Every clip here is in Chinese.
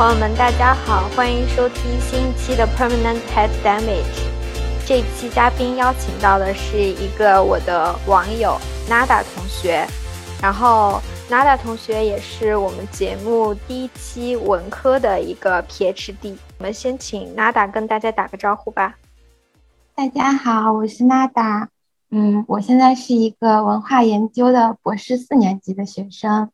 朋友们，大家好，欢迎收听新一期的 Permanent Head Damage。这期嘉宾邀请到的是一个我的网友 Nada 同学，然后 Nada 同学也是我们节目第一期文科的一个 PhD。我们先请 Nada 跟大家打个招呼吧。大家好，我是 Nada。嗯，我现在是一个文化研究的博士四年级的学生。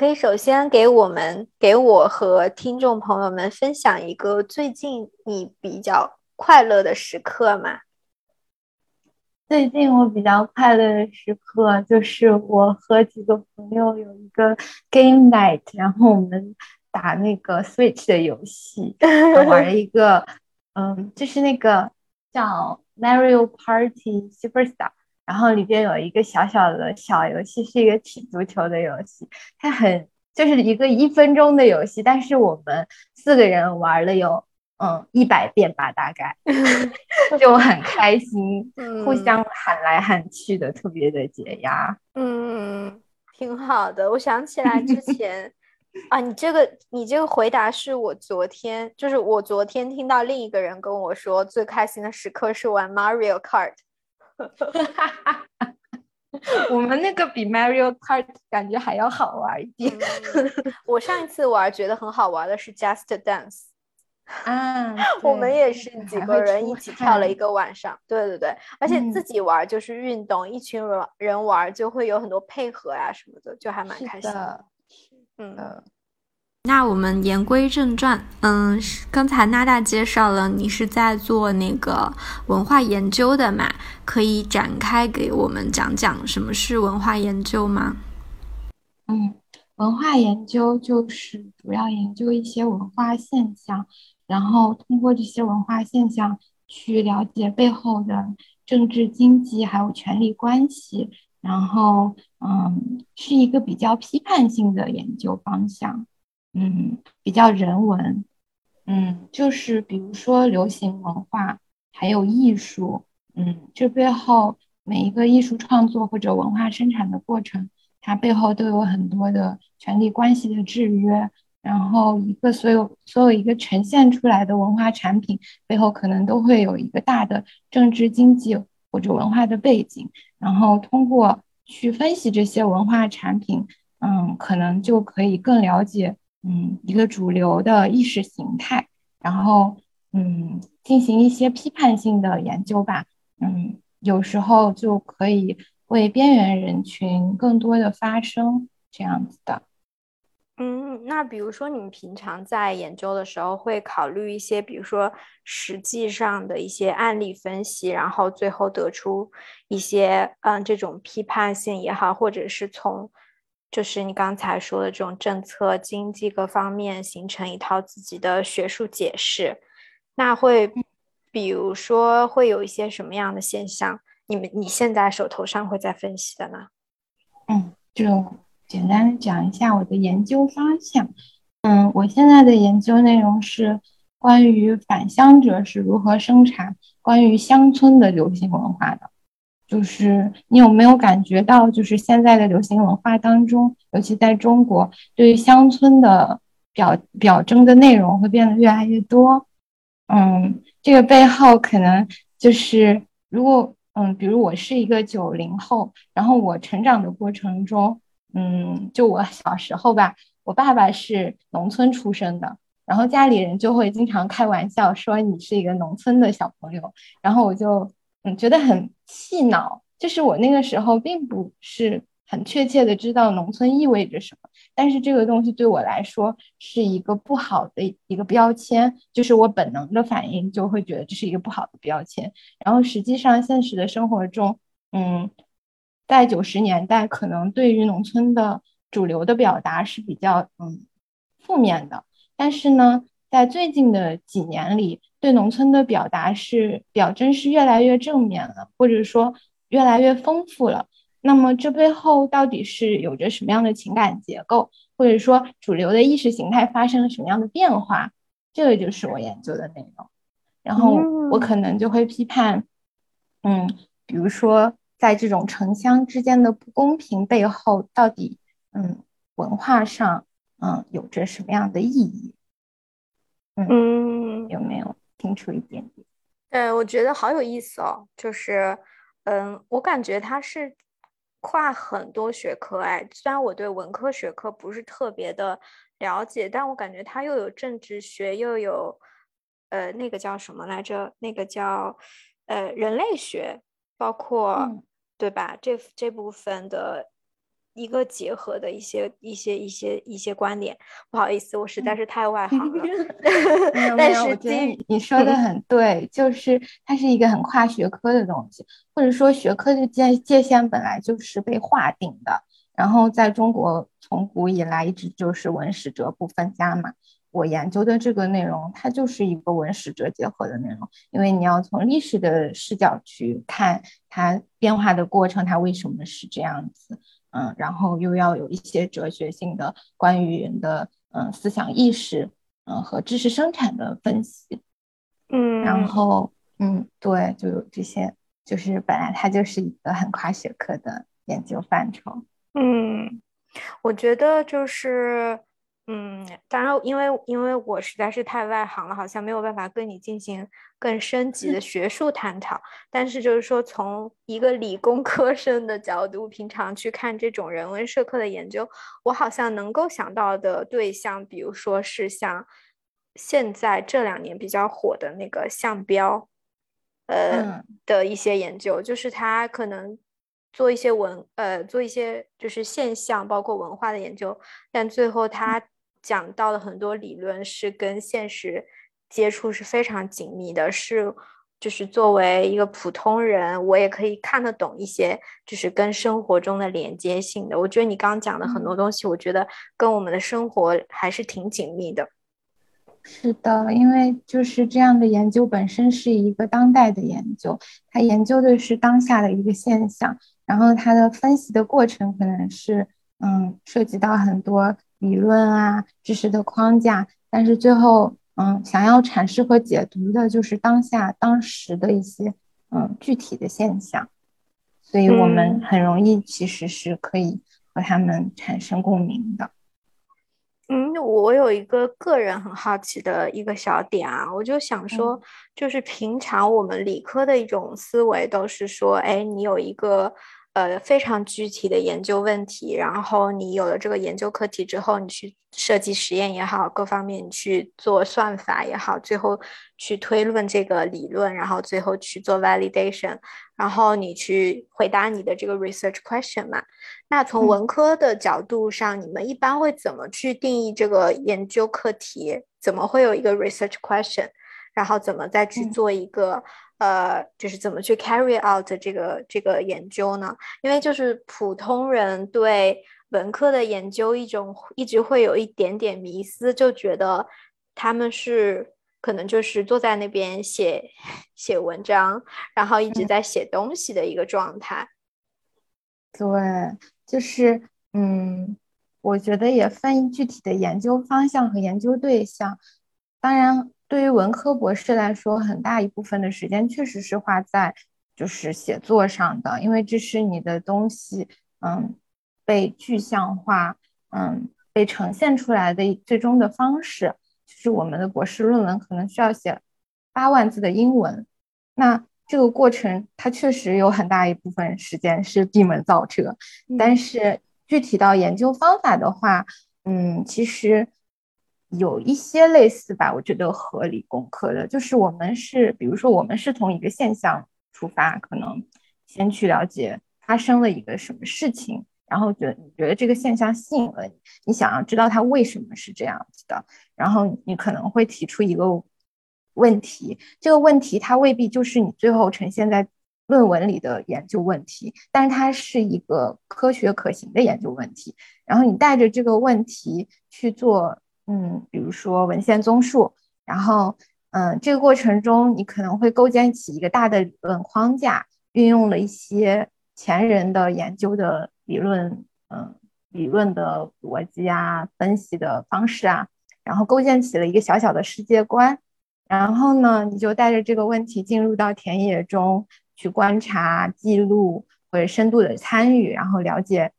可以首先给我们、给我和听众朋友们分享一个最近你比较快乐的时刻吗？最近我比较快乐的时刻就是我和几个朋友有一个 game night，然后我们打那个 Switch 的游戏，玩了一个，嗯，就是那个叫 Mario Party Superstar。然后里边有一个小小的小游戏，是一个踢足球的游戏，它很就是一个一分钟的游戏，但是我们四个人玩了有嗯一百遍吧，大概 就很开心，互相喊来喊去的，特别的解压。嗯，挺好的。我想起来之前啊，你这个你这个回答是我昨天，就是我昨天听到另一个人跟我说，最开心的时刻是玩 Mario Kart。我们那个比 Mario Kart 感觉还要好玩一点。我上一次玩觉得很好玩的是 Just Dance 啊，我们也是几个人一起跳了一个晚上。对对对，而且自己玩就是运动，一群人人玩就会有很多配合呀什么的，就还蛮开心的。嗯。那我们言归正传，嗯，刚才娜娜介绍了你是在做那个文化研究的嘛？可以展开给我们讲讲什么是文化研究吗？嗯，文化研究就是主要研究一些文化现象，然后通过这些文化现象去了解背后的政治、经济还有权力关系，然后嗯，是一个比较批判性的研究方向。嗯，比较人文，嗯，就是比如说流行文化，还有艺术，嗯，这背后每一个艺术创作或者文化生产的过程，它背后都有很多的权力关系的制约，然后一个所有所有一个呈现出来的文化产品背后，可能都会有一个大的政治经济或者文化的背景，然后通过去分析这些文化产品，嗯，可能就可以更了解。嗯，一个主流的意识形态，然后嗯，进行一些批判性的研究吧。嗯，有时候就可以为边缘人群更多的发声，这样子的。嗯，那比如说你们平常在研究的时候，会考虑一些，比如说实际上的一些案例分析，然后最后得出一些嗯这种批判性也好，或者是从。就是你刚才说的这种政策、经济各方面形成一套自己的学术解释，那会，比如说会有一些什么样的现象？你们你现在手头上会在分析的呢？嗯，就简单的讲一下我的研究方向。嗯，我现在的研究内容是关于返乡者是如何生产关于乡村的流行文化的。就是你有没有感觉到，就是现在的流行文化当中，尤其在中国，对于乡村的表表征的内容会变得越来越多。嗯，这个背后可能就是，如果嗯，比如我是一个九零后，然后我成长的过程中，嗯，就我小时候吧，我爸爸是农村出生的，然后家里人就会经常开玩笑说你是一个农村的小朋友，然后我就。嗯，觉得很气恼，就是我那个时候并不是很确切的知道农村意味着什么，但是这个东西对我来说是一个不好的一个标签，就是我本能的反应就会觉得这是一个不好的标签。然后实际上现实的生活中，嗯，在九十年代，可能对于农村的主流的表达是比较嗯负面的，但是呢，在最近的几年里。对农村的表达是表征是越来越正面了，或者说越来越丰富了。那么这背后到底是有着什么样的情感结构，或者说主流的意识形态发生了什么样的变化？这个就是我研究的内容。然后我可能就会批判，嗯，比如说在这种城乡之间的不公平背后，到底嗯文化上嗯，有着什么样的意义？嗯，有没有听出一点点？对，我觉得好有意思哦。就是，嗯，我感觉它是跨很多学科哎。虽然我对文科学科不是特别的了解，但我感觉它又有政治学，又有呃那个叫什么来着？那个叫呃人类学，包括对吧？这这部分的。一个结合的一些一些一些一些观点，不好意思，我实在是太外行了。但是我觉得你说的很对，就是它是一个很跨学科的东西，或者说学科的界界限本来就是被划定的。然后在中国从古以来一直就是文史哲不分家嘛。我研究的这个内容，它就是一个文史哲结合的内容，因为你要从历史的视角去看它变化的过程，它为什么是这样子。嗯，然后又要有一些哲学性的关于人的嗯思想意识，嗯和知识生产的分析，嗯，然后嗯对，就有这些，就是本来它就是一个很跨学科的研究范畴，嗯，我觉得就是。嗯，当然，因为因为我实在是太外行了，好像没有办法跟你进行更升级的学术探讨。但是就是说，从一个理工科生的角度，平常去看这种人文社科的研究，我好像能够想到的对象，比如说是像现在这两年比较火的那个项标，呃的一些研究，就是他可能。做一些文呃，做一些就是现象，包括文化的研究，但最后他讲到的很多理论是跟现实接触是非常紧密的，是就是作为一个普通人，我也可以看得懂一些，就是跟生活中的连接性的。我觉得你刚刚讲的很多东西，我觉得跟我们的生活还是挺紧密的。是的，因为就是这样的研究本身是一个当代的研究，它研究的是当下的一个现象。然后它的分析的过程可能是，嗯，涉及到很多理论啊、知识的框架，但是最后，嗯，想要阐释和解读的就是当下当时的一些，嗯，具体的现象，所以我们很容易其实是可以和他们产生共鸣的。嗯，我有一个个人很好奇的一个小点啊，我就想说，就是平常我们理科的一种思维都是说，哎，你有一个。呃，非常具体的研究问题，然后你有了这个研究课题之后，你去设计实验也好，各方面去做算法也好，最后去推论这个理论，然后最后去做 validation，然后你去回答你的这个 research question 嘛。那从文科的角度上，你们一般会怎么去定义这个研究课题？怎么会有一个 research question？然后怎么再去做一个？呃，就是怎么去 carry out 这个这个研究呢？因为就是普通人对文科的研究一种一直会有一点点迷思，就觉得他们是可能就是坐在那边写写文章，然后一直在写东西的一个状态。对，就是嗯，我觉得也分具体的研究方向和研究对象，当然。对于文科博士来说，很大一部分的时间确实是花在就是写作上的，因为这是你的东西，嗯，被具象化，嗯，被呈现出来的最终的方式。就是我们的博士论文可能需要写八万字的英文，那这个过程它确实有很大一部分时间是闭门造车。但是具体到研究方法的话，嗯，其实。有一些类似吧，我觉得和理工科的，就是我们是，比如说我们是从一个现象出发，可能先去了解发生了一个什么事情，然后觉你觉得这个现象吸引了你，你想要知道它为什么是这样子的，然后你可能会提出一个问题，这个问题它未必就是你最后呈现在论文里的研究问题，但是它是一个科学可行的研究问题，然后你带着这个问题去做。嗯，比如说文献综述，然后，嗯，这个过程中你可能会构建起一个大的理论框架，运用了一些前人的研究的理论，嗯，理论的逻辑啊，分析的方式啊，然后构建起了一个小小的世界观，然后呢，你就带着这个问题进入到田野中去观察、记录或者深度的参与，然后了解。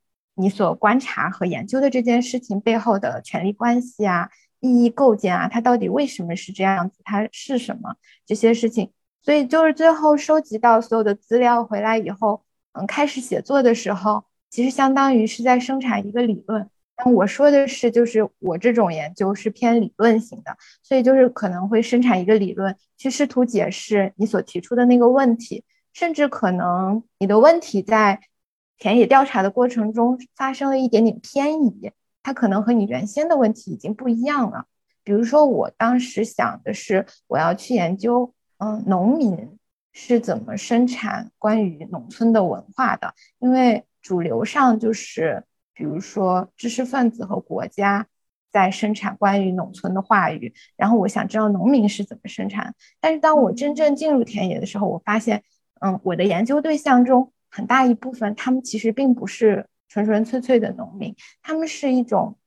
你所观察和研究的这件事情背后的权力关系啊、意义构建啊，它到底为什么是这样子？它是什么这些事情？所以就是最后收集到所有的资料回来以后，嗯，开始写作的时候，其实相当于是在生产一个理论。但我说的是，就是我这种研究是偏理论型的，所以就是可能会生产一个理论，去试图解释你所提出的那个问题，甚至可能你的问题在田野调查的过程中发生了一点点偏移，它可能和你原先的问题已经不一样了。比如说，我当时想的是，我要去研究。嗯，农民是怎么生产关于农村的文化的？因为主流上就是，比如说知识分子和国家在生产关于农村的话语。然后我想知道农民是怎么生产。但是当我真正进入田野的时候，我发现，嗯，我的研究对象中很大一部分，他们其实并不是纯纯粹粹的农民，他们是一种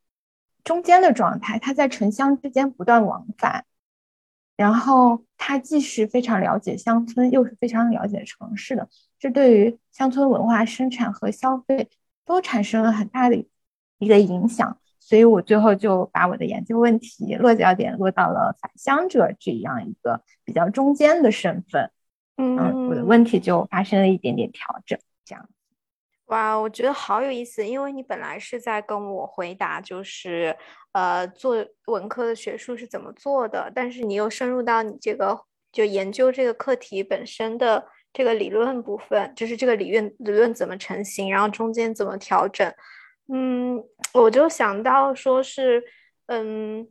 中间的状态，他在城乡之间不断往返。然后他既是非常了解乡村，又是非常了解城市的，这对于乡村文化生产和消费都产生了很大的一个影响。所以我最后就把我的研究问题落脚点落到了返乡者这样一个比较中间的身份。嗯，我的问题就发生了一点点调整，这样。哇，我觉得好有意思，因为你本来是在跟我回答，就是呃，做文科的学术是怎么做的，但是你又深入到你这个就研究这个课题本身的这个理论部分，就是这个理论理论怎么成型，然后中间怎么调整，嗯，我就想到说是，嗯，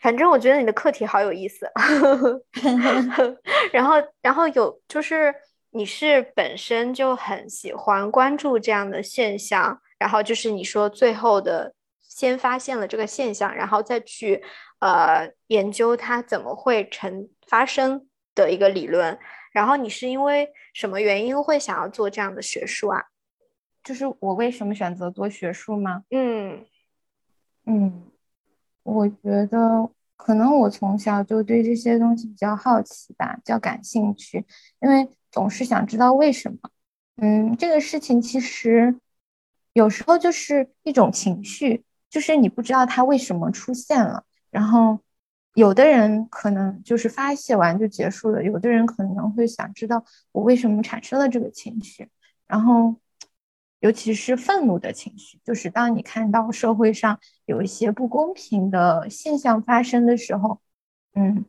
反正我觉得你的课题好有意思，然后然后有就是。你是本身就很喜欢关注这样的现象，然后就是你说最后的先发现了这个现象，然后再去呃研究它怎么会成发生的一个理论。然后你是因为什么原因会想要做这样的学术啊？就是我为什么选择做学术吗？嗯嗯，我觉得可能我从小就对这些东西比较好奇吧，比较感兴趣，因为。总是想知道为什么，嗯，这个事情其实有时候就是一种情绪，就是你不知道它为什么出现了。然后有的人可能就是发泄完就结束了，有的人可能会想知道我为什么产生了这个情绪。然后尤其是愤怒的情绪，就是当你看到社会上有一些不公平的现象发生的时候，嗯，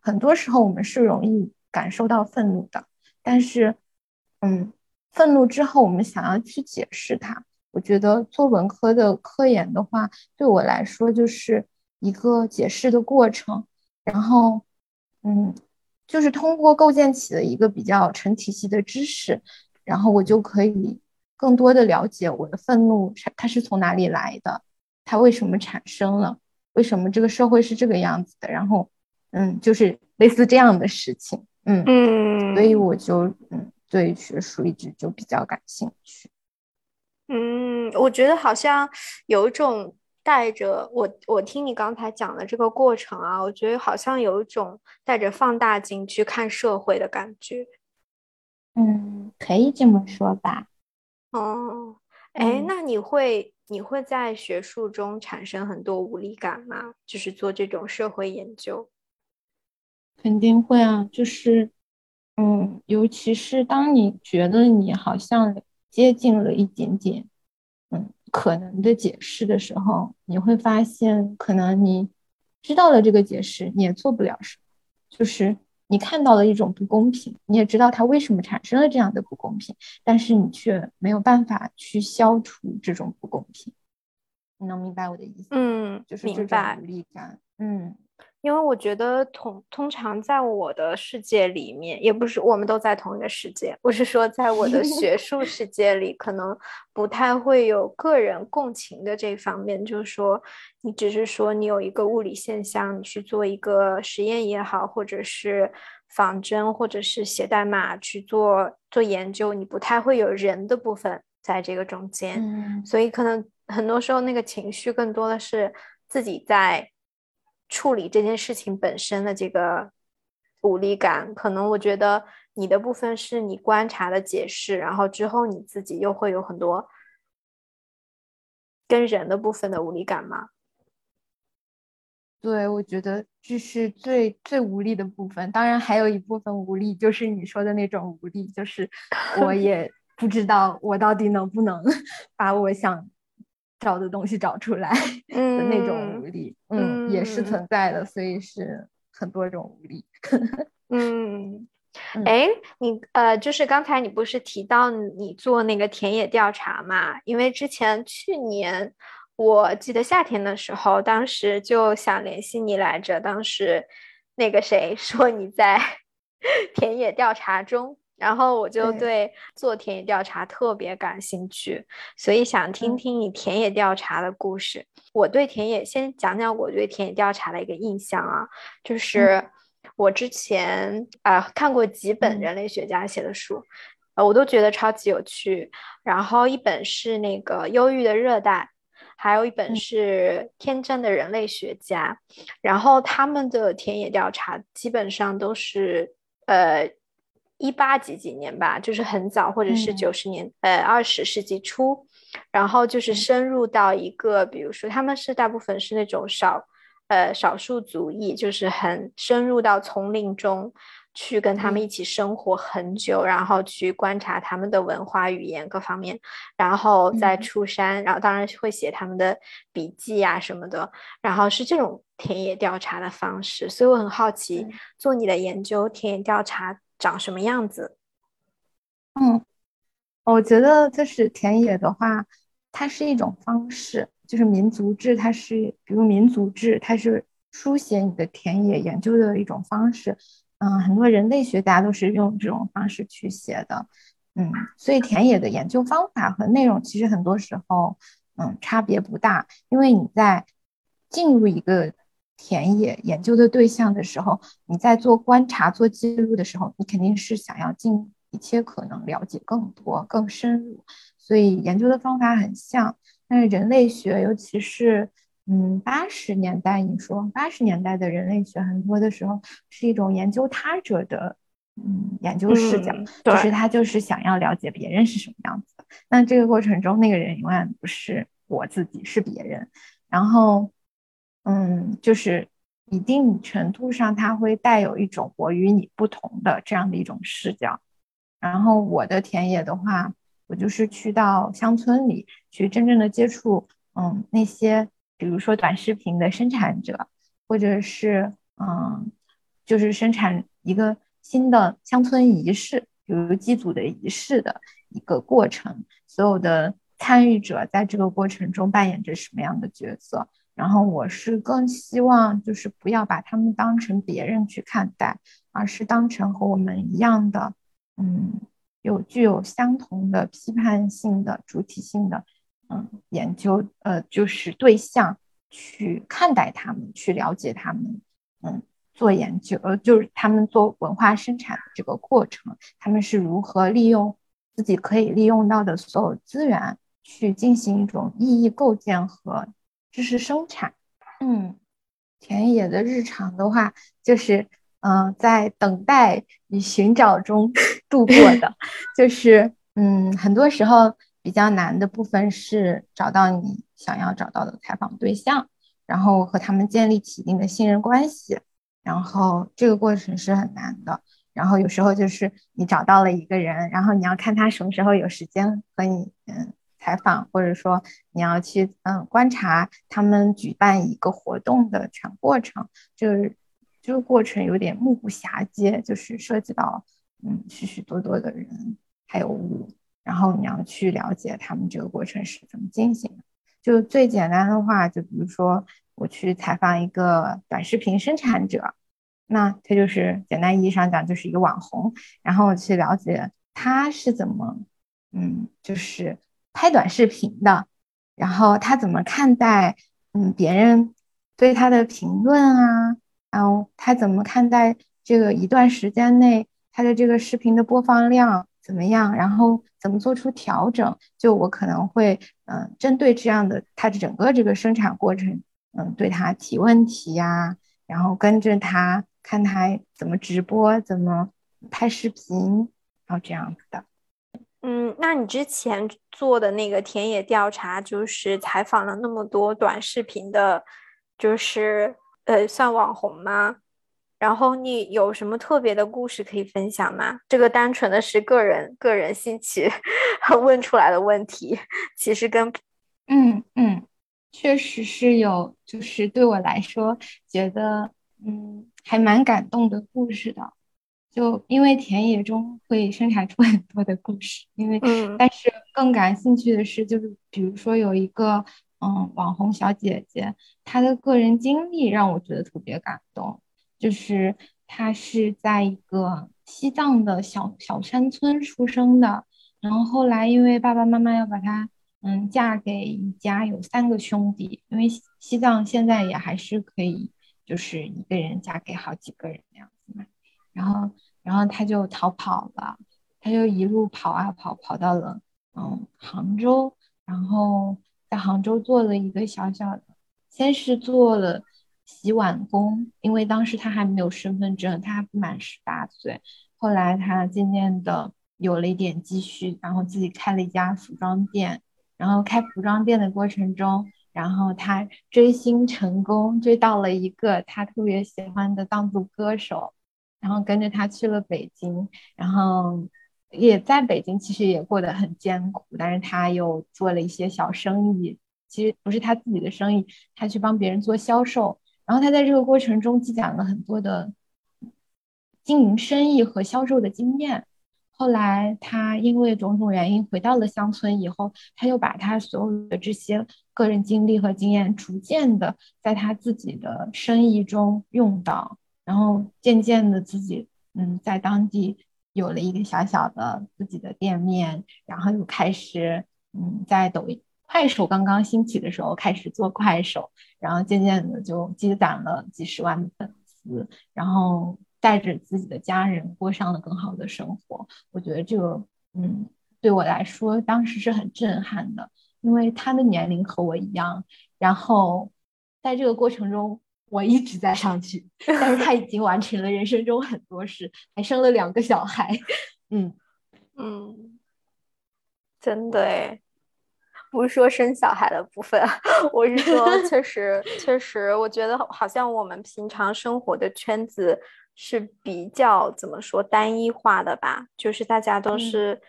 很多时候我们是容易感受到愤怒的。但是，嗯，愤怒之后，我们想要去解释它。我觉得做文科的科研的话，对我来说就是一个解释的过程。然后，嗯，就是通过构建起了一个比较成体系的知识，然后我就可以更多的了解我的愤怒它是从哪里来的，它为什么产生了，为什么这个社会是这个样子的。然后，嗯，就是类似这样的事情。嗯嗯，所以我就嗯对学术一直就比较感兴趣。嗯，我觉得好像有一种带着我，我听你刚才讲的这个过程啊，我觉得好像有一种带着放大镜去看社会的感觉。嗯，可以这么说吧。哦，哎，那你会你会在学术中产生很多无力感吗？就是做这种社会研究。肯定会啊，就是，嗯，尤其是当你觉得你好像接近了一点点，嗯，可能的解释的时候，你会发现，可能你知道了这个解释，你也做不了什么。就是你看到了一种不公平，你也知道它为什么产生了这样的不公平，但是你却没有办法去消除这种不公平。你能明白我的意思？嗯，就是这种无力感。嗯。因为我觉得通通常在我的世界里面，也不是我们都在同一个世界。我是说，在我的学 术世界里，可能不太会有个人共情的这方面。就是说，你只是说你有一个物理现象，你去做一个实验也好，或者是仿真，或者是写代码去做做研究，你不太会有人的部分在这个中间。嗯，所以可能很多时候那个情绪更多的是自己在。处理这件事情本身的这个无力感，可能我觉得你的部分是你观察的解释，然后之后你自己又会有很多跟人的部分的无力感吗？对，我觉得这是最最无力的部分。当然，还有一部分无力，就是你说的那种无力，就是我 也不知道我到底能不能 把我想找的东西找出来 的那种无力，嗯，也是存在的。所以是很多种无力。嗯，哎，你呃，就是刚才你不是提到你做那个田野调查嘛？因为之前去年。我记得夏天的时候，当时就想联系你来着。当时那个谁说你在 田野调查中，然后我就对做田野调查特别感兴趣，所以想听听你田野调查的故事。我对田野先讲讲我对田野调查的一个印象啊，就是我之前啊看过几本人类学家写的书，呃，我都觉得超级有趣。然后一本是那个《忧郁的热带》。还有一本是《天真的人类学家》，然后他们的田野调查基本上都是呃一八几几年吧，就是很早，或者是九十年呃二十世纪初，然后就是深入到一个，比如说他们是大部分是那种少呃少数族裔，就是很深入到丛林中。去跟他们一起生活很久，然后去观察他们的文化、语言各方面，然后再出山，然后当然会写他们的笔记啊什么的，然后是这种田野调查的方式。所以我很好奇，做你的研究，田野调查长什么样子？嗯，我觉得就是田野的话，它是一种方式，就是民族志，它是比如民族志，它是书写你的田野研究的一种方式。嗯，很多人类学家都是用这种方式去写的，嗯，所以田野的研究方法和内容其实很多时候，嗯，差别不大。因为你在进入一个田野研究的对象的时候，你在做观察、做记录的时候，你肯定是想要尽一切可能了解更多、更深入，所以研究的方法很像。但是人类学，尤其是嗯，八十年代，你说八十年代的人类学很多的时候是一种研究他者的，嗯，研究视角，就是他就是想要了解别人是什么样子的。那这个过程中，那个人永远不是我自己，是别人。然后，嗯，就是一定程度上，它会带有一种我与你不同的这样的一种视角。然后我的田野的话，我就是去到乡村里去真正的接触，嗯，那些。比如说短视频的生产者，或者是嗯，就是生产一个新的乡村仪式，比如祭祖的仪式的一个过程，所有的参与者在这个过程中扮演着什么样的角色？然后我是更希望就是不要把他们当成别人去看待，而是当成和我们一样的，嗯，有具有相同的批判性的主体性的。嗯，研究呃，就是对象去看待他们，去了解他们，嗯，做研究呃，就是他们做文化生产的这个过程，他们是如何利用自己可以利用到的所有资源去进行一种意义构建和知识生产。嗯，田野的日常的话，就是嗯，在等待与寻找中度过的，就是嗯，很多时候。比较难的部分是找到你想要找到的采访对象，然后和他们建立起一定的信任关系，然后这个过程是很难的。然后有时候就是你找到了一个人，然后你要看他什么时候有时间和你嗯采访，或者说你要去嗯观察他们举办一个活动的全过程，就是这个过程有点目不暇接，就是涉及到嗯许许多多的人还有物。然后你要去了解他们这个过程是怎么进行的。就最简单的话，就比如说我去采访一个短视频生产者，那他就是简单意义上讲就是一个网红。然后去了解他是怎么，嗯，就是拍短视频的，然后他怎么看待，嗯，别人对他的评论啊，然后他怎么看待这个一段时间内他的这个视频的播放量。怎么样？然后怎么做出调整？就我可能会，嗯，针对这样的他整个这个生产过程，嗯，对他提问题呀，然后跟着他看他怎么直播，怎么拍视频，然后这样子的。嗯，那你之前做的那个田野调查，就是采访了那么多短视频的，就是呃，算网红吗？然后你有什么特别的故事可以分享吗？这个单纯的是个人个人兴趣 问出来的问题，其实跟嗯嗯，确实是有，就是对我来说觉得嗯还蛮感动的故事的。就因为田野中会生产出 很多的故事，因为但是更感兴趣的是，就是比如说有一个嗯网红小姐姐，她的个人经历让我觉得特别感动。就是她是在一个西藏的小小山村出生的，然后后来因为爸爸妈妈要把她嗯嫁给一家有三个兄弟，因为西藏现在也还是可以，就是一个人嫁给好几个人那样子嘛，然后。然后他就逃跑了，他就一路跑啊跑，跑到了嗯杭州，然后在杭州做了一个小小的，先是做了洗碗工，因为当时他还没有身份证，他还不满十八岁。后来他渐渐的有了一点积蓄，然后自己开了一家服装店。然后开服装店的过程中，然后他追星成功，追到了一个他特别喜欢的藏族歌手。然后跟着他去了北京，然后也在北京，其实也过得很艰苦。但是他又做了一些小生意，其实不是他自己的生意，他去帮别人做销售。然后他在这个过程中积攒了很多的经营生意和销售的经验。后来他因为种种原因回到了乡村以后，他又把他所有的这些个人经历和经验，逐渐的在他自己的生意中用到。然后渐渐的自己，嗯，在当地有了一个小小的自己的店面，然后又开始，嗯，在抖音、快手刚刚兴起的时候开始做快手，然后渐渐的就积攒了几十万的粉丝，然后带着自己的家人过上了更好的生活。我觉得这个，嗯，对我来说当时是很震撼的，因为他的年龄和我一样，然后在这个过程中。我一直在上去，但是他已经完成了人生中很多事，还生了两个小孩。嗯嗯，真的诶，不是说生小孩的部分，我是说，确实确实，我觉得好像我们平常生活的圈子是比较怎么说单一化的吧，就是大家都是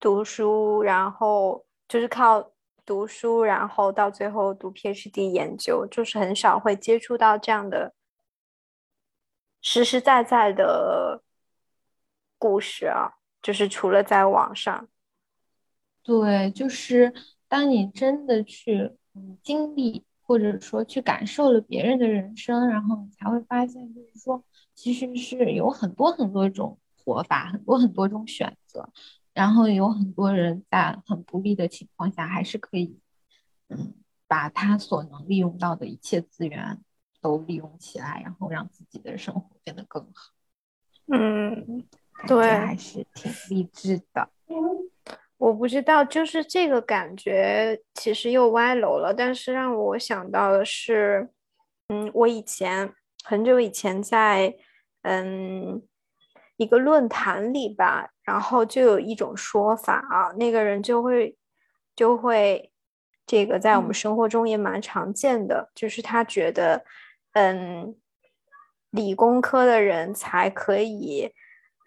读书，然后就是靠。读书，然后到最后读 PhD 研究，就是很少会接触到这样的实实在在的故事啊。就是除了在网上，对，就是当你真的去经历或者说去感受了别人的人生，然后你才会发现，就是说其实是有很多很多种活法，很多很多种选择。然后有很多人在很不利的情况下，还是可以，嗯，把他所能利用到的一切资源都利用起来，然后让自己的生活变得更好。嗯，对，还是挺励志的。我不知道，就是这个感觉其实又歪楼了。但是让我想到的是，嗯，我以前很久以前在，嗯。一个论坛里吧，然后就有一种说法啊，那个人就会就会这个在我们生活中也蛮常见的，就是他觉得，嗯，理工科的人才可以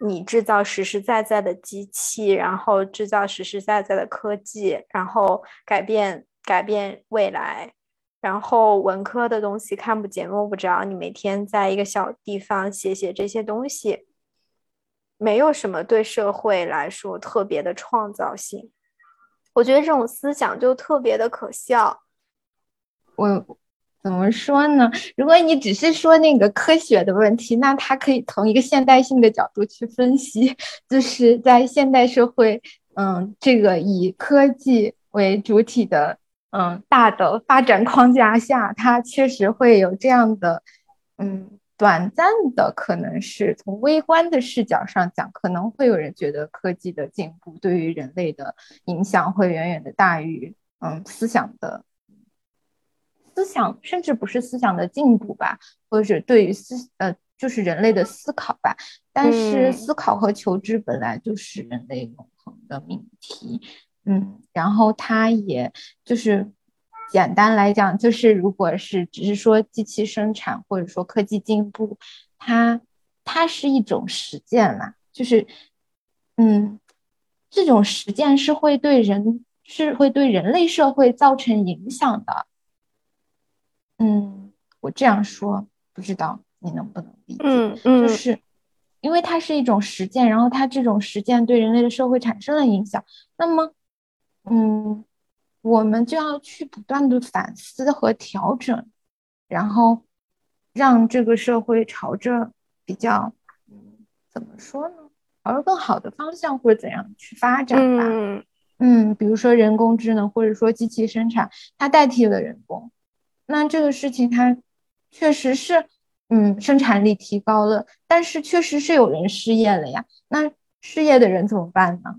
你制造实实在在的机器，然后制造实实在在的科技，然后改变改变未来，然后文科的东西看不见摸不着，你每天在一个小地方写写这些东西。没有什么对社会来说特别的创造性，我觉得这种思想就特别的可笑。我怎么说呢？如果你只是说那个科学的问题，那它可以从一个现代性的角度去分析，就是在现代社会，嗯，这个以科技为主体的，嗯，大的发展框架下，它确实会有这样的，嗯。短暂的可能是从微观的视角上讲，可能会有人觉得科技的进步对于人类的影响会远远的大于嗯思想的思想，甚至不是思想的进步吧，或者对于思呃就是人类的思考吧。但是思考和求知本来就是人类永恒的命题。嗯，然后它也就是简单来讲，就是如果是只是说机器生产或者说科技进步，它它是一种实践啦，就是嗯，这种实践是会对人是会对人类社会造成影响的。嗯，我这样说不知道你能不能理解？嗯嗯，就是因为它是一种实践，然后它这种实践对人类的社会产生了影响，那么。嗯，我们就要去不断的反思和调整，然后让这个社会朝着比较，嗯，怎么说呢？朝着更好的方向或者怎样去发展吧。嗯嗯，比如说人工智能或者说机器生产，它代替了人工，那这个事情它确实是，嗯，生产力提高了，但是确实是有人失业了呀。那失业的人怎么办呢？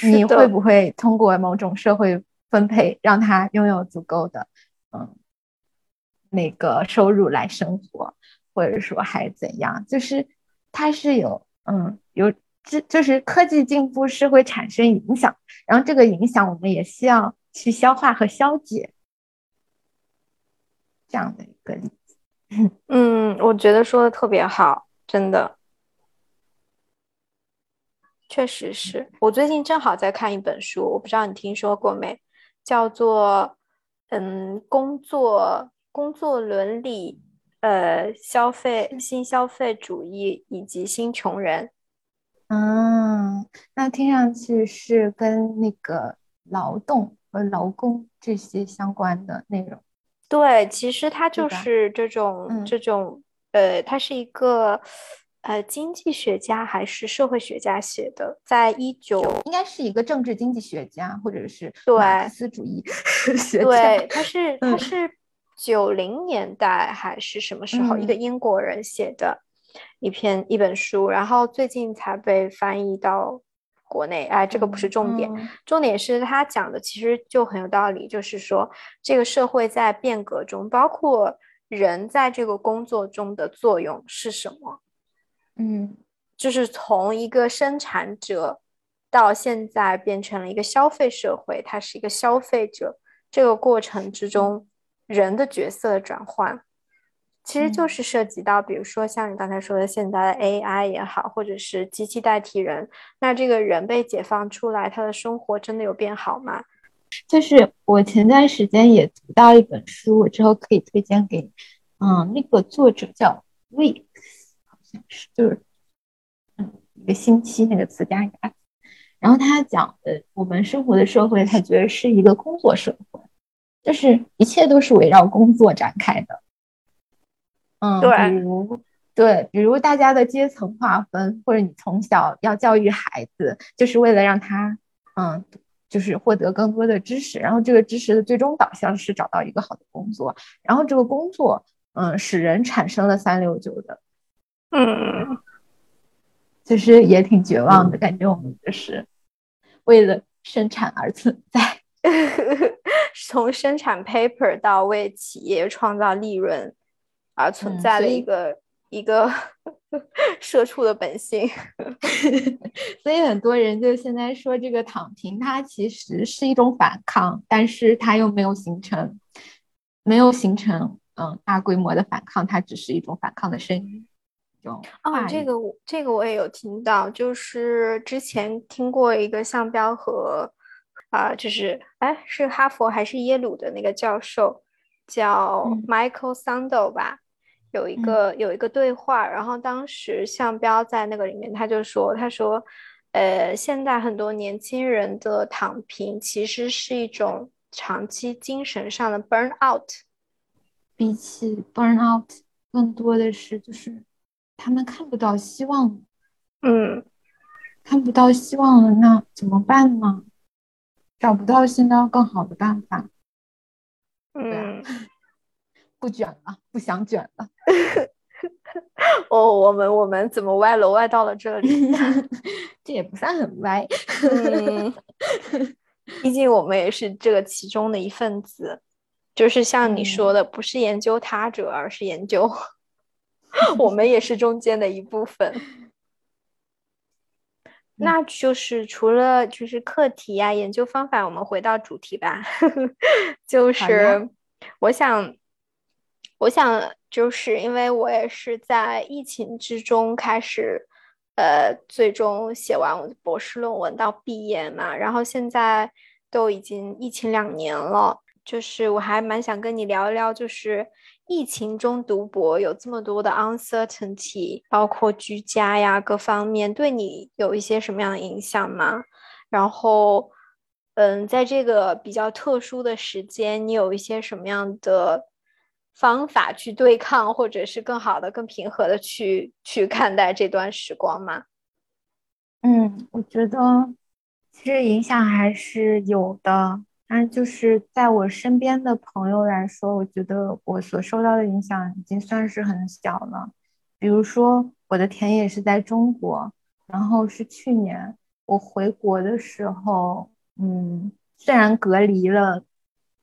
你会不会通过某种社会分配，让他拥有足够的嗯那个收入来生活，或者说还怎样？就是它是有嗯有这就是科技进步是会产生影响，然后这个影响我们也需要去消化和消解这样的一个例子。嗯，我觉得说的特别好，真的。确实是我最近正好在看一本书，我不知道你听说过没，叫做嗯工作工作伦理呃消费新消费主义以及新穷人。嗯，那听上去是跟那个劳动和劳工这些相关的内容。对，其实它就是这种这种呃，它是一个。呃，经济学家还是社会学家写的，在一九应该是一个政治经济学家，或者是马克思主义 学家。对，他是 他是九零年代还是什么时候？一个英国人写的一篇一本书，然后最近才被翻译到国内。哎，这个不是重点，重点是他讲的其实就很有道理，就是说这个社会在变革中，包括人在这个工作中的作用是什么。嗯，就是从一个生产者到现在变成了一个消费社会，它是一个消费者。这个过程之中，人的角色转换，其实就是涉及到，比如说像你刚才说的，现在的 AI 也好，或者是机器代替人，那这个人被解放出来，他的生活真的有变好吗？就是我前段时间也读到一本书，我之后可以推荐给你。嗯，那个作者叫 Weeks。是，就是嗯，一个星期那个词加一个 s，然后他讲的我们生活的社会，他觉得是一个工作社会，就是一切都是围绕工作展开的。嗯，对，比如对，比如大家的阶层划分，或者你从小要教育孩子，就是为了让他嗯，就是获得更多的知识，然后这个知识的最终导向是找到一个好的工作，然后这个工作嗯，使人产生了三六九的。嗯，其实也挺绝望的感觉，我们就是为了生产而存在，从生产 paper 到为企业创造利润而存在的一个一个 社畜的本性。所以很多人就现在说这个躺平，它其实是一种反抗，但是它又没有形成，没有形成嗯大规模的反抗，它只是一种反抗的声音。哦，这个我这个我也有听到，就是之前听过一个向标和啊，就是哎，是哈佛还是耶鲁的那个教授叫 Michael Sandel 吧，有一个有一个对话，然后当时向标在那个里面他就说，他说，呃，现在很多年轻人的躺平其实是一种长期精神上的 burn out，比起 burn out 更多的是就是。他们看不到希望，嗯，看不到希望了，那怎么办呢？找不到新的更好的办法，嗯，不卷了，不想卷了。哦，我们我们怎么歪楼歪到了这里？这也不算很歪，嗯，毕竟我们也是这个其中的一份子，就是像你说的，不是研究他者，而是研究。我们也是中间的一部分。那就是除了就是课题呀、研究方法，我们回到主题吧。就是我想，我想，就是因为我也是在疫情之中开始，呃，最终写完我的博士论文到毕业嘛，然后现在都已经疫情两年了，就是我还蛮想跟你聊一聊，就是。疫情中读博有这么多的 uncertainty，包括居家呀各方面，对你有一些什么样的影响吗？然后，嗯，在这个比较特殊的时间，你有一些什么样的方法去对抗，或者是更好的、更平和的去去看待这段时光吗？嗯，我觉得其实影响还是有的。但就是在我身边的朋友来说，我觉得我所受到的影响已经算是很小了。比如说，我的田野是在中国，然后是去年我回国的时候，嗯，虽然隔离了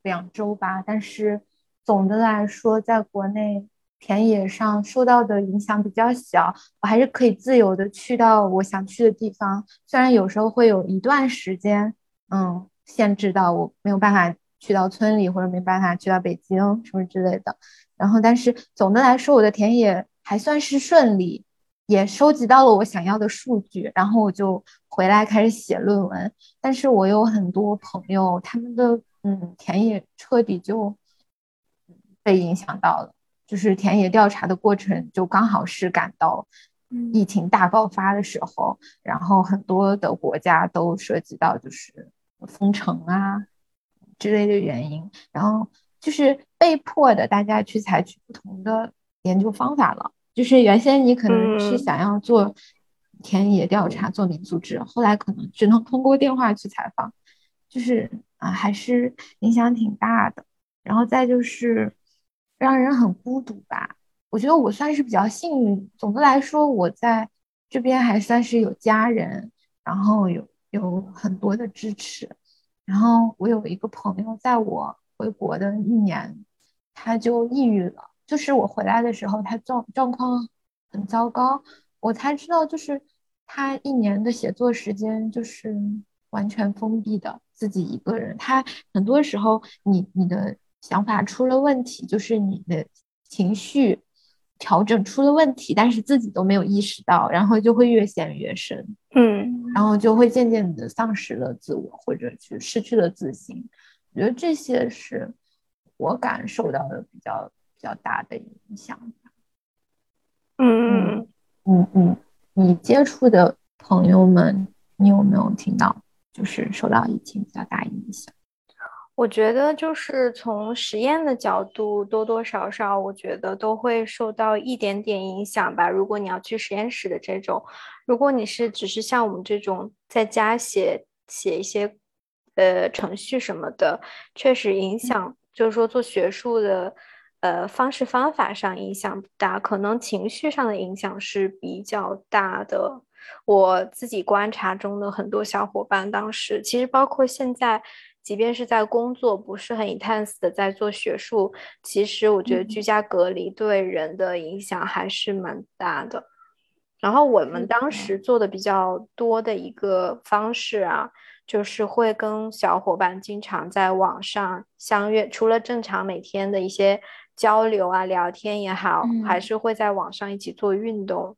两周吧，但是总的来说，在国内田野上受到的影响比较小，我还是可以自由的去到我想去的地方。虽然有时候会有一段时间，嗯。限制到我没有办法去到村里，或者没办法去到北京什么之类的。然后，但是总的来说，我的田野还算是顺利，也收集到了我想要的数据。然后我就回来开始写论文。但是我有很多朋友，他们的嗯田野彻底就被影响到了，就是田野调查的过程就刚好是赶到疫情大爆发的时候，然后很多的国家都涉及到就是。封城啊之类的原因，然后就是被迫的，大家去采取不同的研究方法了。就是原先你可能是想要做田野调查、做民族志，后来可能只能通过电话去采访，就是啊，还是影响挺大的。然后再就是让人很孤独吧。我觉得我算是比较幸运，总的来说，我在这边还算是有家人，然后有。有很多的支持，然后我有一个朋友，在我回国的一年，他就抑郁了。就是我回来的时候，他状状况很糟糕，我才知道，就是他一年的写作时间就是完全封闭的，自己一个人。他很多时候，你你的想法出了问题，就是你的情绪调整出了问题，但是自己都没有意识到，然后就会越陷越深。嗯。然后就会渐渐的丧失了自我，或者去失去了自信。我觉得这些是我感受到的比较比较大的影响。嗯嗯嗯嗯，你接触的朋友们，你有没有听到就是受到疫情比较大影响？我觉得就是从实验的角度，多多少少我觉得都会受到一点点影响吧。如果你要去实验室的这种，如果你是只是像我们这种在家写写一些呃程序什么的，确实影响，就是说做学术的呃方式方法上影响不大，可能情绪上的影响是比较大的。我自己观察中的很多小伙伴，当时其实包括现在。即便是在工作不是很 intense 的在做学术，其实我觉得居家隔离对人的影响还是蛮大的。然后我们当时做的比较多的一个方式啊，就是会跟小伙伴经常在网上相约，除了正常每天的一些交流啊、聊天也好，还是会在网上一起做运动。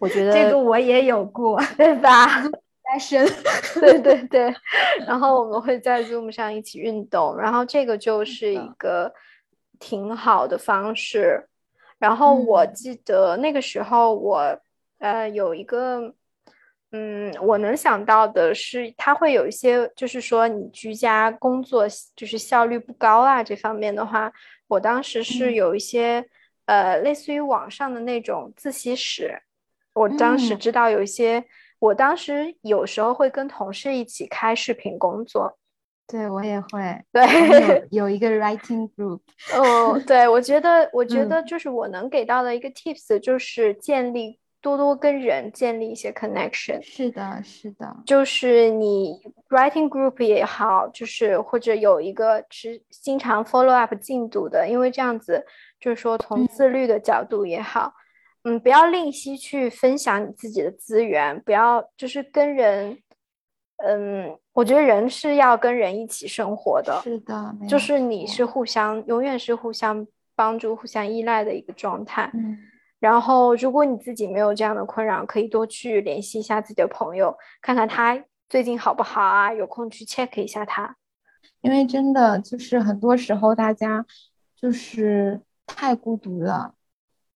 我觉得这个我也有过，对吧？单身，对对对，然后我们会在 Zoom 上一起运动，然后这个就是一个挺好的方式。然后我记得那个时候，我呃有一个，嗯，我能想到的是，他会有一些，就是说你居家工作就是效率不高啊这方面的话，我当时是有一些呃类似于网上的那种自习室，我当时知道有一些。我当时有时候会跟同事一起开视频工作，对我也会，对，有一个 writing group。哦，对，我觉得，我觉得就是我能给到的一个 tips 就是建立多多跟人建立一些 connection。是的，是的，就是你 writing group 也好，就是或者有一个持经常 follow up 进度的，因为这样子就是说从自律的角度也好。嗯，不要吝惜去分享你自己的资源，不要就是跟人，嗯，我觉得人是要跟人一起生活的，是的，就是你是互相，永远是互相帮助、互相依赖的一个状态。嗯，然后如果你自己没有这样的困扰，可以多去联系一下自己的朋友，看看他最近好不好啊，有空去 check 一下他。因为真的就是很多时候大家就是太孤独了。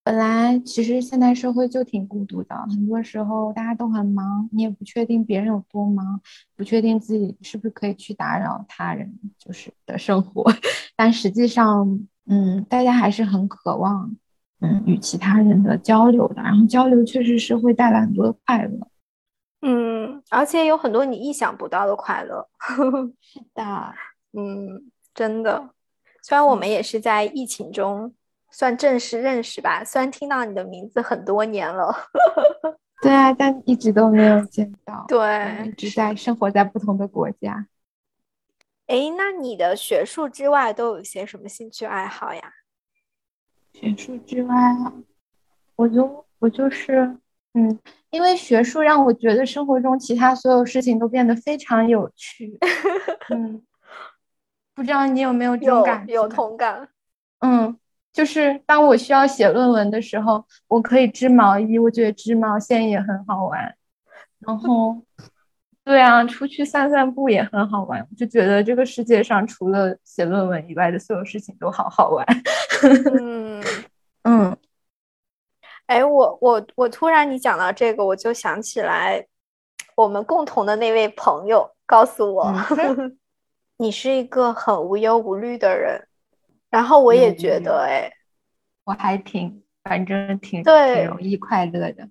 本来其实现代社会就挺孤独的，很多时候大家都很忙，你也不确定别人有多忙，不确定自己是不是可以去打扰他人就是的生活。但实际上，嗯，大家还是很渴望，嗯，与其他人的交流的。然后交流确实是会带来很多的快乐。嗯，而且有很多你意想不到的快乐。是的。嗯，真的，虽然我们也是在疫情中算正式认识吧，虽然听到你的名字很多年了，对啊，但一直都没有见到，对，一直在生活在不同的国家。哎，那你的学术之外都有些什么兴趣爱好呀？学术之外啊，我就我就是，嗯，因为学术让我觉得生活中其他所有事情都变得非常有趣，嗯。不知道你有没有这种感觉？有同感。嗯，就是当我需要写论文的时候，我可以织毛衣，我觉得织毛线也很好玩。然后，对啊，出去散散步也很好玩。就觉得这个世界上除了写论文以外的所有事情都好好玩。嗯嗯。哎，我我我突然你讲到这个，我就想起来我们共同的那位朋友告诉我。你是一个很无忧无虑的人，然后我也觉得，哎，我还挺，反正挺挺容易快乐的。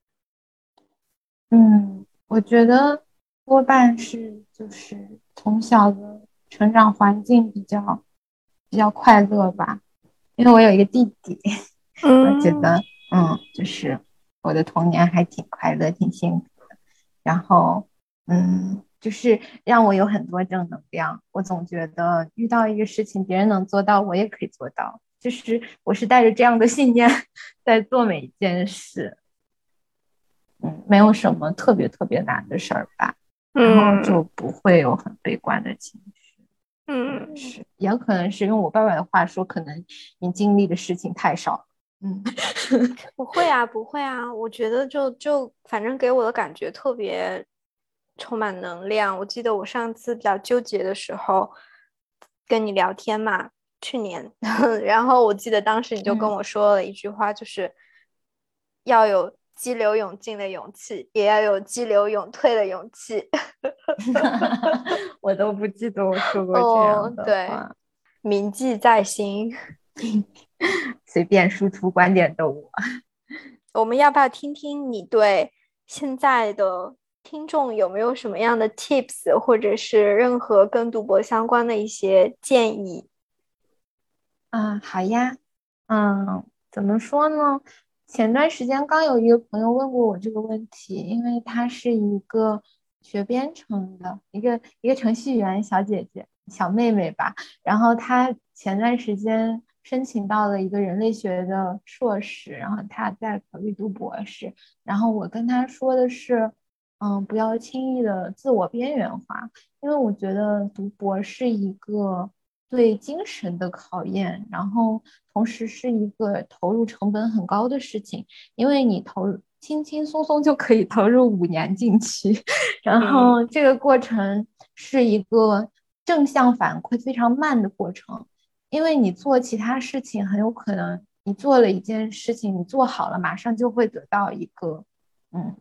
嗯，我觉得多半是就是从小的成长环境比较比较快乐吧，因为我有一个弟弟，我觉得，嗯，就是我的童年还挺快乐，挺幸福的。然后，嗯。就是让我有很多正能量。我总觉得遇到一个事情，别人能做到，我也可以做到。就是我是带着这样的信念在做每一件事。嗯，没有什么特别特别难的事儿吧，然后就不会有很悲观的情绪。嗯，是，也可能是用我爸爸的话说，可能你经历的事情太少。嗯，不会啊，不会啊。我觉得就就反正给我的感觉特别。充满能量。我记得我上次比较纠结的时候，跟你聊天嘛，去年，然后我记得当时你就跟我说了一句话，就是要有激流勇进的勇气，也要有激流勇退的勇气。我都不记得我说过这样的话，铭记在心。随便输出观点的我，我们要不要听听你对现在的？听众有没有什么样的 tips，或者是任何跟赌博相关的一些建议？啊，好呀，嗯，怎么说呢？前段时间刚有一个朋友问过我这个问题，因为她是一个学编程的一个一个程序员小姐姐、小妹妹吧。然后她前段时间申请到了一个人类学的硕士，然后她在考虑读博士。然后我跟她说的是。嗯，不要轻易的自我边缘化，因为我觉得读博是一个对精神的考验，然后同时是一个投入成本很高的事情，因为你投入轻轻松松就可以投入五年进去，然后这个过程是一个正向反馈非常慢的过程，因为你做其他事情很有可能你做了一件事情，你做好了马上就会得到一个嗯。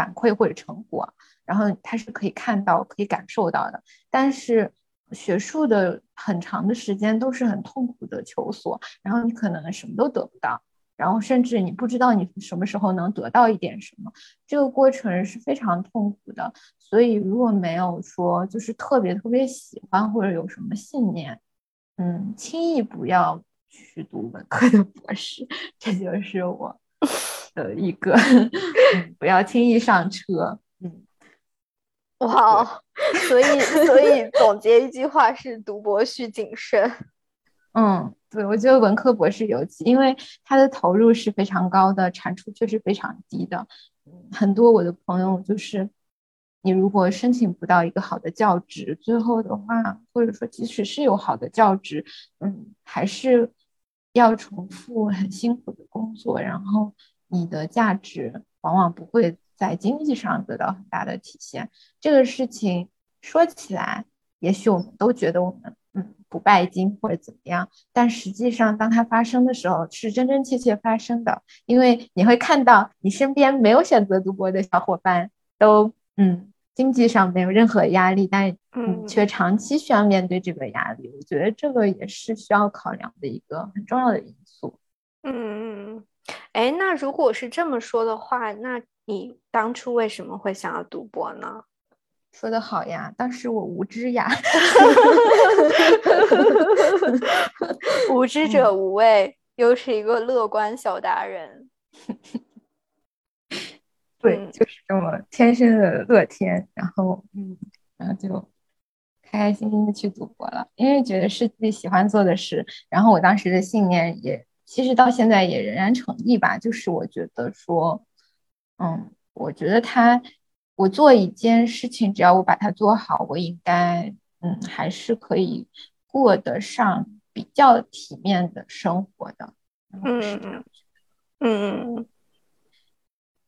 反馈或者成果，然后他是可以看到、可以感受到的。但是学术的很长的时间都是很痛苦的求索，然后你可能什么都得不到，然后甚至你不知道你什么时候能得到一点什么。这个过程是非常痛苦的。所以如果没有说就是特别特别喜欢或者有什么信念，嗯，轻易不要去读文科的博士。这就是我。的一个，不要轻易上车。嗯，哇，所以所以总结一句话是：读博需谨慎。嗯，对，我觉得文科博士尤其，因为他的投入是非常高的，产出却是非常低的。很多我的朋友就是，你如果申请不到一个好的教职，最后的话，或者说即使是有好的教职，嗯，还是要重复很辛苦的工作，然后你的价值往往不会在经济上得到很大的体现。这个事情说起来，也许我们都觉得我们。嗯，不拜金或者怎么样，但实际上，当它发生的时候，是真真切切发生的。因为你会看到，你身边没有选择读博的小伙伴，都嗯，经济上没有任何压力，但嗯，却长期需要面对这个压力。我觉得这个也是需要考量的一个很重要的因素。嗯嗯嗯，哎，那如果是这么说的话，那你当初为什么会想要读博呢？说的好呀，当时我无知呀，无知者无畏，又是一个乐观小达人。对，就是这么天生的乐天，然后嗯，然后就开开心心的去读博了，因为觉得是自己喜欢做的事。然后我当时的信念也，其实到现在也仍然成立吧，就是我觉得说，嗯，我觉得他。我做一件事情，只要我把它做好，我应该，嗯，还是可以过得上比较体面的生活的。嗯嗯嗯嗯，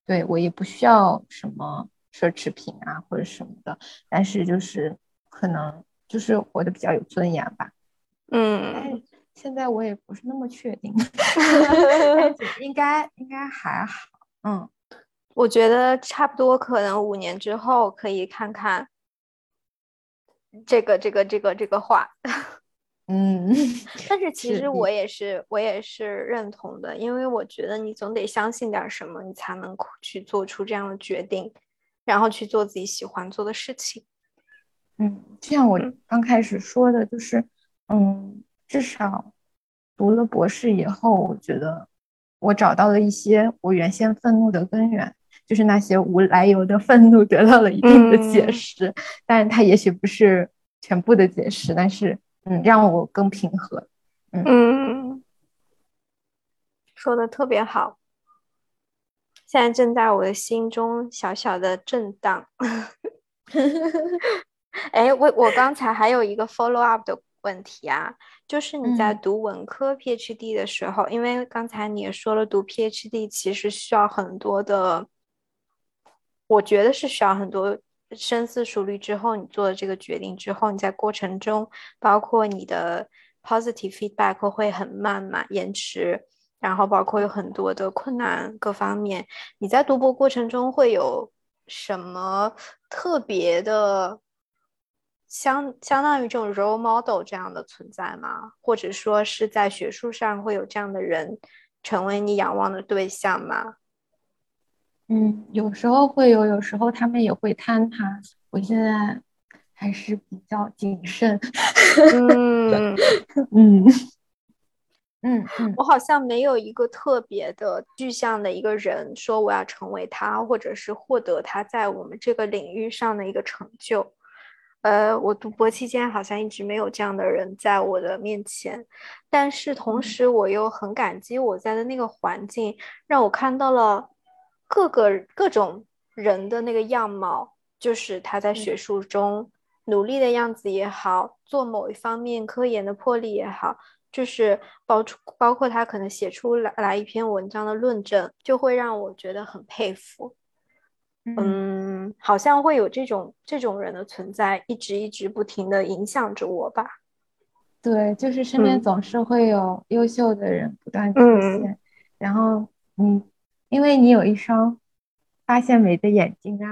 对我也不需要什么奢侈品啊或者什么的，但是就是可能就是活得比较有尊严吧。嗯，现在我也不是那么确定，应该应该还好。嗯。我觉得差不多，可能五年之后可以看看这个、这个、这个、这个画。嗯，但是其实我也是，我也是认同的，因为我觉得你总得相信点什么，你才能去做出这样的决定，然后去做自己喜欢做的事情。嗯，就像我刚开始说的，就是，嗯，至少读了博士以后，我觉得我找到了一些我原先愤怒的根源。就是那些无来由的愤怒得到了一定的解释，但是它也许不是全部的解释，但是嗯，让我更平和。嗯，说的特别好。现在正在我的心中小小的震荡。哎，我我刚才还有一个 follow up 的问题啊，就是你在读文科 PhD 的时候，因为刚才你也说了，读 PhD 其实需要很多的。我觉得是需要很多深思熟虑之后，你做的这个决定之后，你在过程中，包括你的 positive feedback 会很慢嘛，延迟，然后包括有很多的困难各方面，你在读博过程中会有什么特别的相相当于这种 role model 这样的存在吗？或者说是在学术上会有这样的人成为你仰望的对象吗？嗯，有时候会有，有时候他们也会坍塌。我现在还是比较谨慎。嗯嗯嗯嗯，我好像没有一个特别的具象的一个人说我要成为他，或者是获得他在我们这个领域上的一个成就。呃，我读博期间好像一直没有这样的人在我的面前，但是同时我又很感激我在的那个环境，让我看到了。各个各种人的那个样貌，就是他在学术中努力的样子也好，做某一方面科研的魄力也好，就是包出包括他可能写出来来一篇文章的论证，就会让我觉得很佩服。嗯，好像会有这种这种人的存在，一直一直不停的影响着我吧。对，就是身边总是会有优秀的人不断出现，然后嗯。因为你有一双发现美的眼睛啊，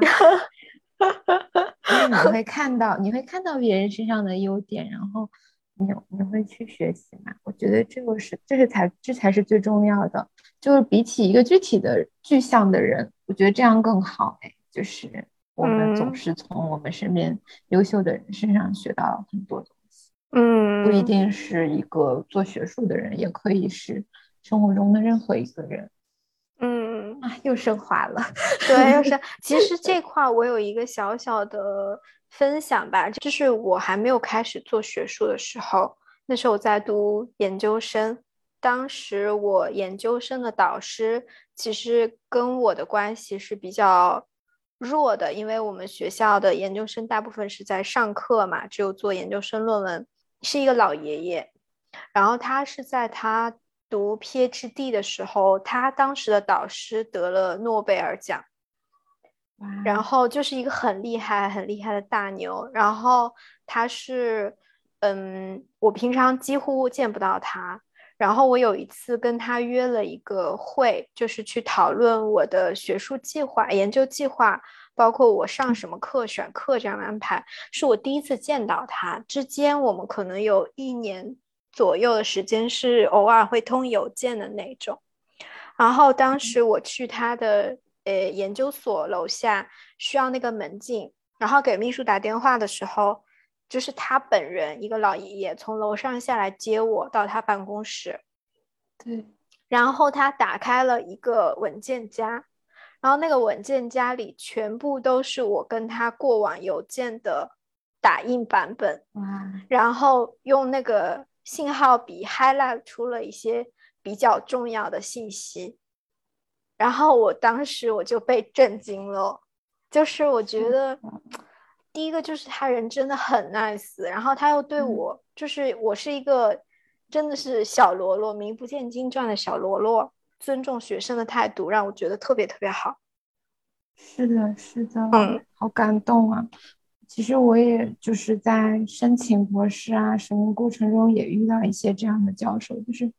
因为你会看到，你会看到别人身上的优点，然后你你会去学习嘛？我觉得这个是，这是才，这才是最重要的。就是比起一个具体的具象的人，我觉得这样更好。哎，就是我们总是从我们身边优秀的人身上学到很多东西。嗯，不一定是一个做学术的人，也可以是生活中的任何一个人。嗯啊，又升华了。对，又是。其实这块我有一个小小的分享吧，就是我还没有开始做学术的时候，那时候我在读研究生，当时我研究生的导师其实跟我的关系是比较弱的，因为我们学校的研究生大部分是在上课嘛，只有做研究生论文，是一个老爷爷。然后他是在他读 PhD 的时候，他当时的导师得了诺贝尔奖。然后就是一个很厉害、很厉害的大牛。然后他是，嗯，我平常几乎见不到他。然后我有一次跟他约了一个会，就是去讨论我的学术计划、研究计划，包括我上什么课、选课这样的安排。是我第一次见到他，之间我们可能有一年左右的时间是偶尔会通邮件的那种。然后当时我去他的。呃，研究所楼下需要那个门禁，然后给秘书打电话的时候，就是他本人一个老爷爷从楼上下来接我到他办公室。对，然后他打开了一个文件夹，然后那个文件夹里全部都是我跟他过往邮件的打印版本。哇！然后用那个信号笔 highlight 出了一些比较重要的信息。然后我当时我就被震惊了，就是我觉得第一个就是他人真的很 nice，然后他又对我，就是我是一个真的是小喽啰，名不见经传的小喽啰，尊重学生的态度让我觉得特别特别好。是的，是的，嗯，好感动啊！其实我也就是在申请博士啊什么过程中也遇到一些这样的教授，就是。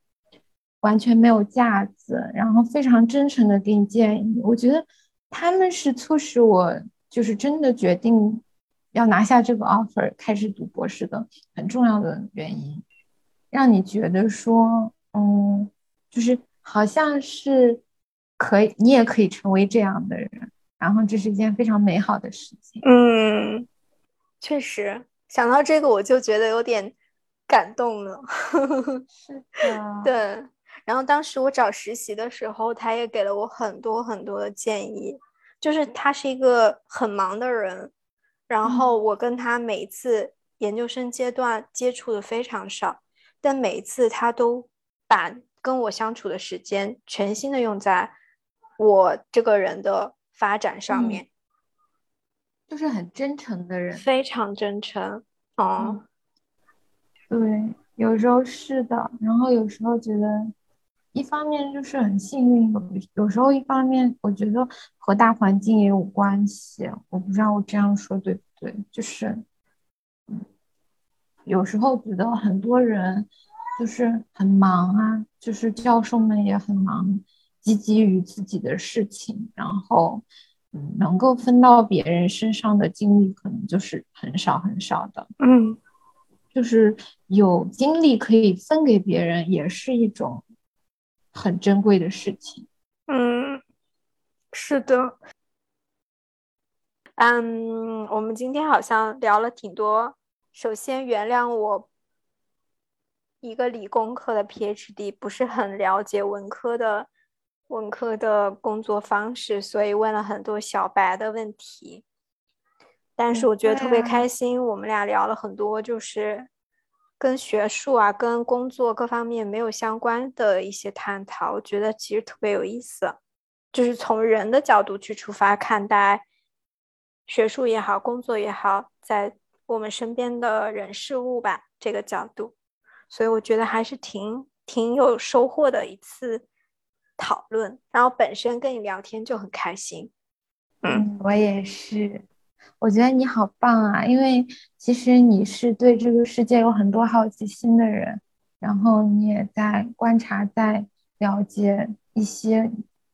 完全没有架子，然后非常真诚的给你建议。我觉得他们是促使我就是真的决定要拿下这个 offer，开始读博士的很重要的原因，让你觉得说，嗯，就是好像是可以，你也可以成为这样的人，然后这是一件非常美好的事情。嗯，确实，想到这个我就觉得有点感动了。是的，对。然后当时我找实习的时候，他也给了我很多很多的建议。就是他是一个很忙的人，然后我跟他每一次研究生阶段接触的非常少，但每一次他都把跟我相处的时间全心的用在我这个人的发展上面，就是很真诚的人，非常真诚。哦，对，有时候是的，然后有时候觉得。一方面就是很幸运，有有时候一方面我觉得和大环境也有关系。我不知道我这样说对不对，就是，嗯，有时候觉得很多人就是很忙啊，就是教授们也很忙，积极于自己的事情，然后，嗯，能够分到别人身上的精力可能就是很少很少的。嗯，就是有精力可以分给别人，也是一种。很珍贵的事情，嗯，是的，嗯，我们今天好像聊了挺多。首先，原谅我一个理工科的 PhD 不是很了解文科的文科的工作方式，所以问了很多小白的问题。但是我觉得特别开心，我们俩聊了很多，就是。跟学术啊，跟工作各方面没有相关的一些探讨，我觉得其实特别有意思。就是从人的角度去出发看待学术也好，工作也好，在我们身边的人事物吧这个角度，所以我觉得还是挺挺有收获的一次讨论。然后本身跟你聊天就很开心。嗯，我也是。我觉得你好棒啊，因为其实你是对这个世界有很多好奇心的人，然后你也在观察，在了解一些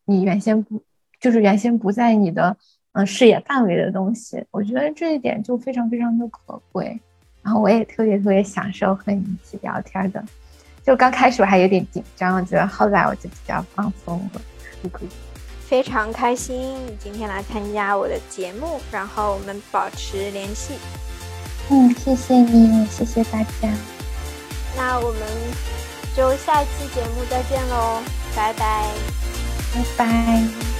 你原先不就是原先不在你的嗯视野范围的东西。我觉得这一点就非常非常的可贵。然后我也特别特别享受和你一起聊天的，就刚开始我还有点紧张，我觉得后来我就比较放松了。可以非常开心你今天来参加我的节目，然后我们保持联系。嗯，谢谢你，谢谢大家。那我们就下一期节目再见喽，拜拜，拜拜。